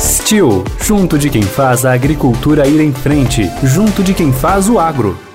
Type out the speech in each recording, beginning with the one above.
Steel, junto de quem faz a agricultura ir em frente, junto de quem faz o agro.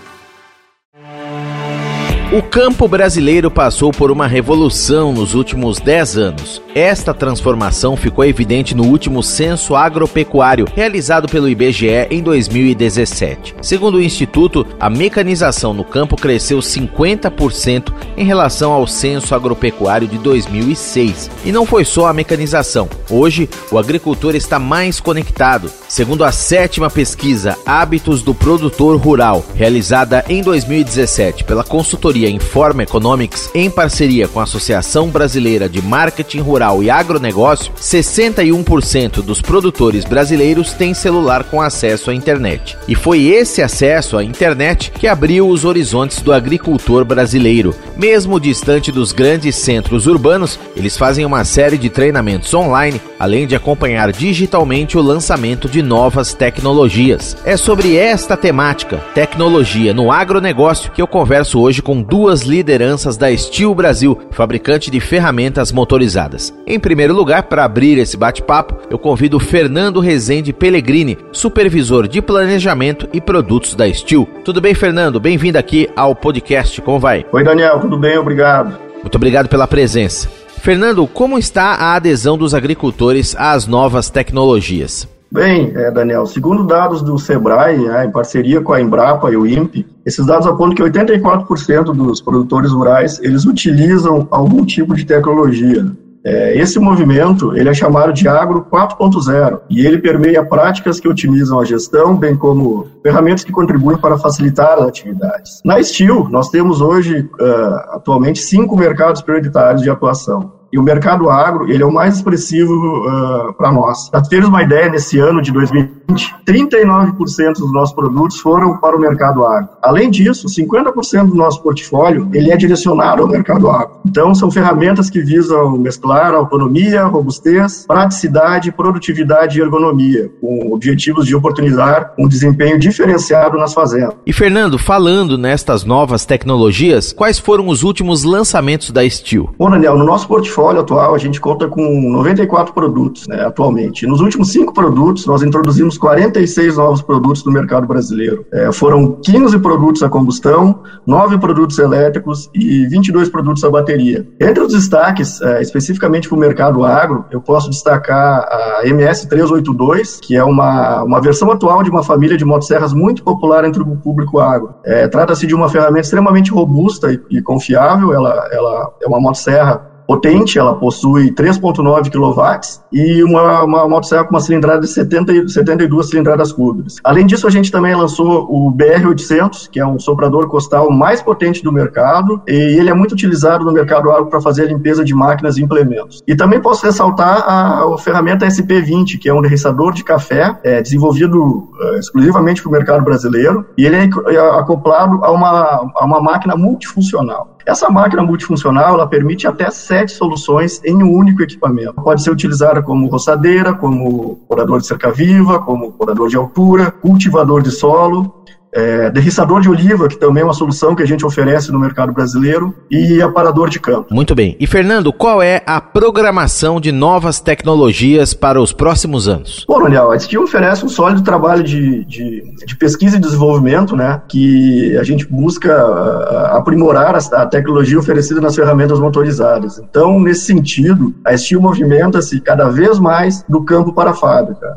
O campo brasileiro passou por uma revolução nos últimos 10 anos. Esta transformação ficou evidente no último censo agropecuário realizado pelo IBGE em 2017. Segundo o Instituto, a mecanização no campo cresceu 50% em relação ao censo agropecuário de 2006. E não foi só a mecanização. Hoje, o agricultor está mais conectado. Segundo a sétima pesquisa Hábitos do Produtor Rural, realizada em 2017 pela consultoria Informa Economics, em parceria com a Associação Brasileira de Marketing Rural rural e agronegócio, 61% dos produtores brasileiros têm celular com acesso à internet. E foi esse acesso à internet que abriu os horizontes do agricultor brasileiro. Mesmo distante dos grandes centros urbanos, eles fazem uma série de treinamentos online, além de acompanhar digitalmente o lançamento de novas tecnologias. É sobre esta temática, tecnologia no agronegócio, que eu converso hoje com duas lideranças da Steel Brasil, fabricante de ferramentas motorizadas. Em primeiro lugar, para abrir esse bate-papo, eu convido Fernando Rezende Pellegrini, supervisor de planejamento e produtos da Steel. Tudo bem, Fernando? Bem-vindo aqui ao podcast. Como vai? Oi, Daniel. Tudo bem? Obrigado. Muito obrigado pela presença. Fernando, como está a adesão dos agricultores às novas tecnologias? Bem, é, Daniel, segundo dados do SEBRAE, né, em parceria com a Embrapa e o INPE, esses dados apontam que 84% dos produtores rurais, eles utilizam algum tipo de tecnologia. É, esse movimento ele é chamado de Agro 4.0 e ele permeia práticas que otimizam a gestão, bem como ferramentas que contribuem para facilitar as atividades. Na Steel, nós temos hoje, uh, atualmente, cinco mercados prioritários de atuação. E o mercado agro, ele é o mais expressivo uh, para nós. Para termos uma ideia, nesse ano de 2020, 39% dos nossos produtos foram para o mercado agro. Além disso, 50% do nosso portfólio, ele é direcionado ao mercado agro. Então, são ferramentas que visam mesclar autonomia, robustez, praticidade, produtividade e ergonomia, com objetivos de oportunizar um desempenho diferenciado nas fazendas. E Fernando, falando nestas novas tecnologias, quais foram os últimos lançamentos da Steel? Bom, Daniel, no nosso portfólio atual, a gente conta com 94 produtos né, atualmente. Nos últimos cinco produtos, nós introduzimos 46 novos produtos no mercado brasileiro. É, foram 15 produtos a combustão, 9 produtos elétricos e 22 produtos a bateria. Entre os destaques, é, especificamente para o mercado agro, eu posso destacar a MS382, que é uma, uma versão atual de uma família de motosserras muito popular entre o público agro. É, Trata-se de uma ferramenta extremamente robusta e, e confiável, ela, ela é uma motosserra potente, ela possui 3.9 kW e uma, uma motosserra com uma cilindrada de 70, 72 cilindradas cúbicas. Além disso, a gente também lançou o BR-800, que é um soprador costal mais potente do mercado e ele é muito utilizado no mercado agro para fazer a limpeza de máquinas e implementos. E também posso ressaltar a, a ferramenta SP20, que é um derriçador de café é, desenvolvido uh, exclusivamente para o mercado brasileiro e ele é, é acoplado a uma, a uma máquina multifuncional. Essa máquina multifuncional ela permite até sete soluções em um único equipamento. Pode ser utilizada como roçadeira, como porador de cerca viva, como porador de altura, cultivador de solo, é, derriçador de oliva, que também é uma solução que a gente oferece no mercado brasileiro, e aparador de campo. Muito bem. E Fernando, qual é a programação de novas tecnologias para os próximos anos? Bom, Daniel, a Steel oferece um sólido trabalho de, de, de, pesquisa e desenvolvimento, né, que a gente busca uh, aprimorar a, a, tecnologia oferecida nas ferramentas motorizadas. Então, nesse sentido, a Steel movimenta-se cada vez mais do campo para a fábrica.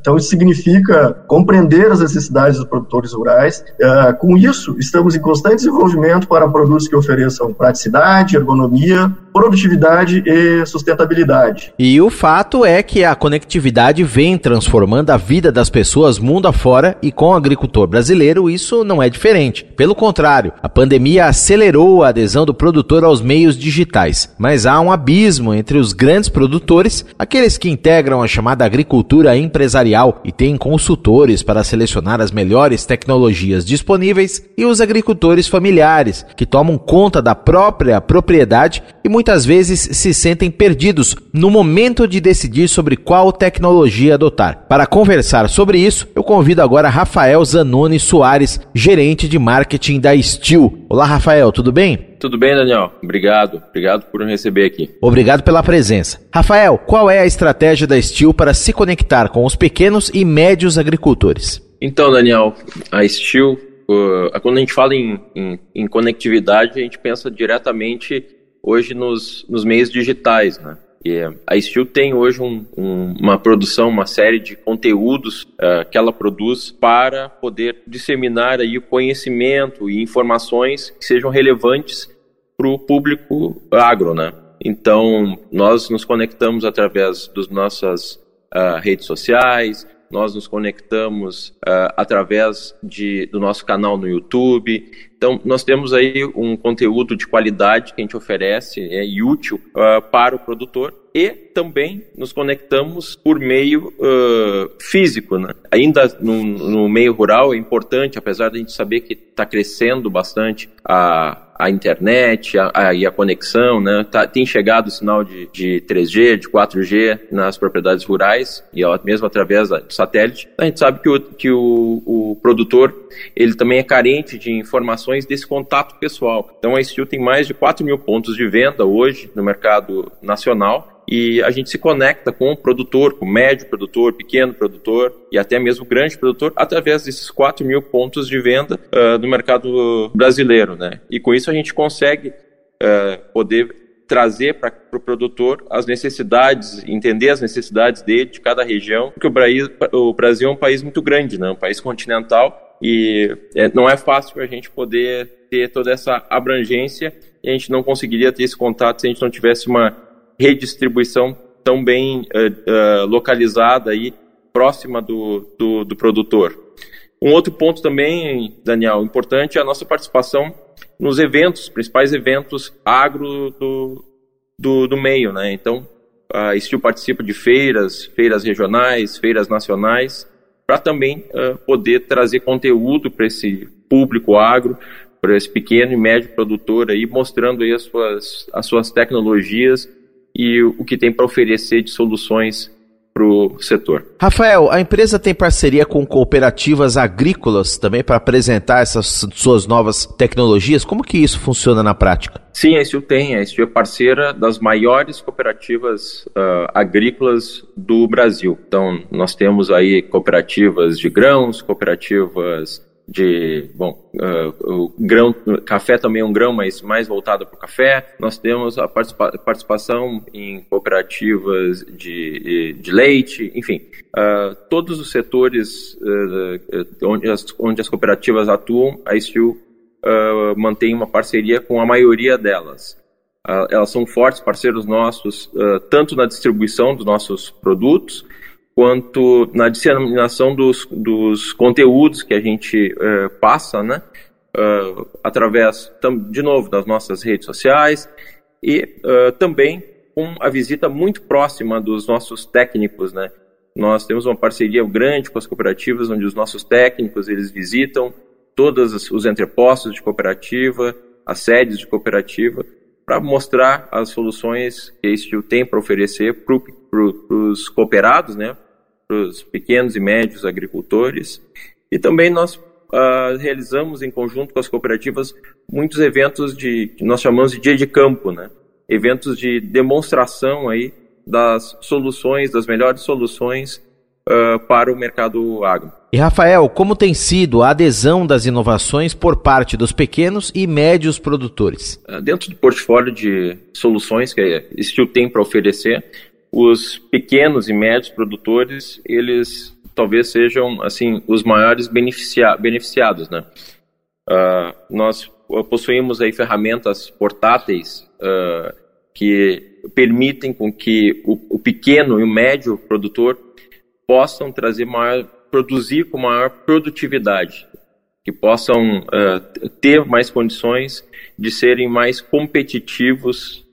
Então, isso significa compreender as necessidades dos produtores rurais Uh, com isso, estamos em constante desenvolvimento para produtos que ofereçam praticidade, ergonomia, produtividade e sustentabilidade. E o fato é que a conectividade vem transformando a vida das pessoas mundo afora e com o agricultor brasileiro isso não é diferente. Pelo contrário, a pandemia acelerou a adesão do produtor aos meios digitais, mas há um abismo entre os grandes produtores, aqueles que integram a chamada agricultura empresarial e têm consultores para selecionar as melhores tecnologias disponíveis, e os agricultores familiares, que tomam conta da própria propriedade e muitas muitas vezes se sentem perdidos no momento de decidir sobre qual tecnologia adotar. Para conversar sobre isso, eu convido agora Rafael Zanoni Soares, gerente de marketing da Steel. Olá, Rafael, tudo bem? Tudo bem, Daniel. Obrigado. Obrigado por me receber aqui. Obrigado pela presença. Rafael, qual é a estratégia da Steel para se conectar com os pequenos e médios agricultores? Então, Daniel, a Steel, uh, quando a gente fala em, em, em, conectividade, a gente pensa diretamente hoje nos, nos meios digitais, né? E a Steel tem hoje um, um, uma produção, uma série de conteúdos uh, que ela produz para poder disseminar aí o conhecimento e informações que sejam relevantes para o público agro, né? Então, nós nos conectamos através das nossas uh, redes sociais, nós nos conectamos uh, através de, do nosso canal no YouTube. Então, nós temos aí um conteúdo de qualidade que a gente oferece é, e útil uh, para o produtor e também nos conectamos por meio uh, físico. Né? Ainda no, no, meio rural é importante, apesar de a gente saber que está crescendo bastante a, a internet a, a, a conexão, né? Tá, tem chegado o sinal de, de 3G, de 4G nas propriedades rurais e mesmo através do satélite. A gente sabe que o, que o, o produtor ele também é carente de informações desse contato pessoal. Então a Steel tem mais de 4 mil pontos de venda hoje no mercado nacional e a gente se conecta com o produtor, com o médio produtor, pequeno produtor e até mesmo grande produtor através desses 4 mil pontos de venda uh, no mercado brasileiro, né? E com isso a gente consegue uh, poder trazer para o pro produtor as necessidades, entender as necessidades dele de cada região, porque o Brasil, o Brasil é um país muito grande, né? um país continental e é, não é fácil a gente poder ter toda essa abrangência e a gente não conseguiria ter esse contato se a gente não tivesse uma redistribuição tão bem uh, uh, localizada aí, próxima do, do, do, produtor. Um outro ponto também, Daniel, importante é a nossa participação nos eventos, principais eventos agro do, do, do meio, né? Então, a Steel participa de feiras, feiras regionais, feiras nacionais, para também uh, poder trazer conteúdo para esse público agro, para esse pequeno e médio produtor aí, mostrando aí as suas, as suas tecnologias e o que tem para oferecer de soluções para o setor. Rafael, a empresa tem parceria com cooperativas agrícolas também para apresentar essas suas novas tecnologias. Como que isso funciona na prática? Sim, a Estil tem. A Estil é parceira das maiores cooperativas uh, agrícolas do Brasil. Então, nós temos aí cooperativas de grãos, cooperativas de bom uh, grão café também é um grão mas mais voltado para o café. Nós temos a participa participação em cooperativas de, de leite enfim. Uh, todos os setores uh, onde, as, onde as cooperativas atuam a Steel mantém uma parceria com a maioria delas. Elas são fortes parceiros nossos tanto na distribuição dos nossos produtos quanto na disseminação dos, dos conteúdos que a gente uh, passa, né? Uh, através, de novo, das nossas redes sociais e uh, também com a visita muito próxima dos nossos técnicos, né? Nós temos uma parceria grande com as cooperativas, onde os nossos técnicos eles visitam todos os entrepostos de cooperativa, as sedes de cooperativa, para mostrar as soluções que a tem para oferecer para pro, os cooperados, né, para os pequenos e médios agricultores. E também nós uh, realizamos, em conjunto com as cooperativas, muitos eventos de, que nós chamamos de dia de campo, né? eventos de demonstração aí das soluções, das melhores soluções uh, para o mercado agro. E Rafael, como tem sido a adesão das inovações por parte dos pequenos e médios produtores? Uh, dentro do portfólio de soluções que a Steel tem para oferecer, os pequenos e médios produtores, eles talvez sejam assim os maiores beneficia beneficiados, né? Uh, nós possuímos aí ferramentas portáteis uh, que permitem com que o, o, pequeno e o médio produtor possam trazer maior, produzir com maior produtividade, que possam uh, ter mais condições de serem mais competitivos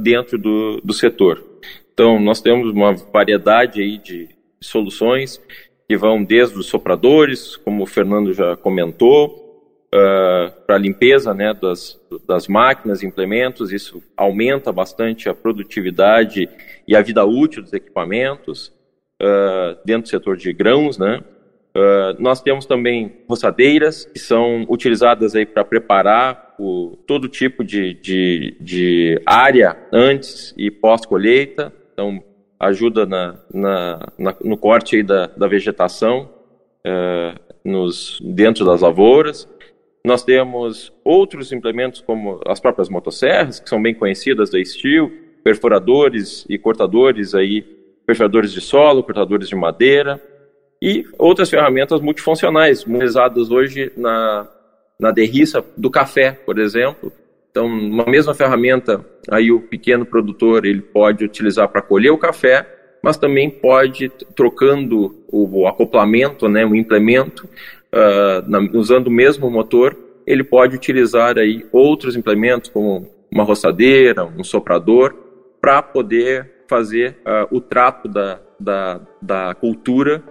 dentro do, do setor. Então, nós temos uma variedade aí de soluções que vão desde os sopradores, como o Fernando já comentou, uh, para limpeza né, das, das máquinas, implementos, isso aumenta bastante a produtividade e a vida útil dos equipamentos uh, dentro do setor de grãos, né? Uh, nós temos também roçadeiras que são utilizadas aí para preparar o, todo tipo de, de, de área antes e pós-colheita, então ajuda na, na, na, no corte da, da vegetação uh, nos, dentro das lavouras. Nós temos outros implementos como as próprias motosserras, que são bem conhecidas da Steel, perfuradores e cortadores aí, perfuradores de solo, cortadores de madeira e outras ferramentas multifuncionais, utilizadas hoje na, na derriça do café, por exemplo. Então, uma mesma ferramenta, aí o pequeno produtor ele pode utilizar para colher o café, mas também pode, trocando o, acoplamento, né, o implemento, uh, na, usando o mesmo motor, ele pode utilizar aí outros implementos, como uma roçadeira, um soprador, para poder fazer uh, o trato da, da, da cultura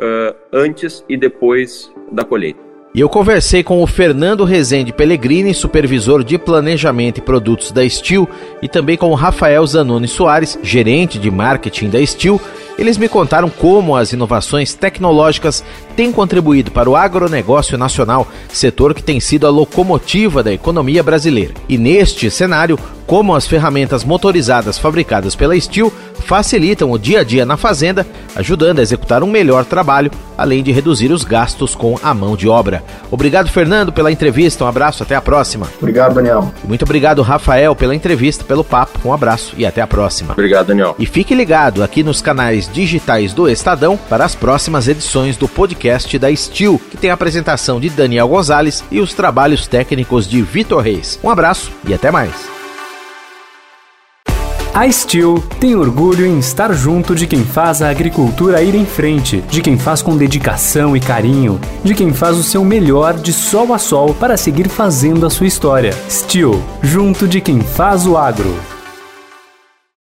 uh, antes e depois da colheita. E eu conversei com o Fernando Rezende Pellegrini, supervisor de planejamento e produtos da Steel, e também com o Rafael Zanoni Soares, gerente de marketing da Steel. Eles me contaram como as inovações tecnológicas têm contribuído para o agronegócio nacional, setor que tem sido a locomotiva da economia brasileira. E neste cenário, como as ferramentas motorizadas fabricadas pela Steel facilitam o dia a dia na fazenda, ajudando a executar um melhor trabalho, além de reduzir os gastos com a mão de obra. Obrigado, Fernando, pela entrevista. Um abraço, até a próxima. Obrigado, Daniel. Muito obrigado, Rafael, pela entrevista, pelo papo. Um abraço e até a próxima. Obrigado, Daniel. E fique ligado aqui nos canais digitais do Estadão para as próximas edições do podcast da Steel, que tem a apresentação de Daniel Gonzalez e os trabalhos técnicos de Vitor Reis. Um abraço e até mais. A Steel tem orgulho em estar junto de quem faz a agricultura ir em frente, de quem faz com dedicação e carinho, de quem faz o seu melhor de sol a sol para seguir fazendo a sua história. Steel, junto de quem faz o agro.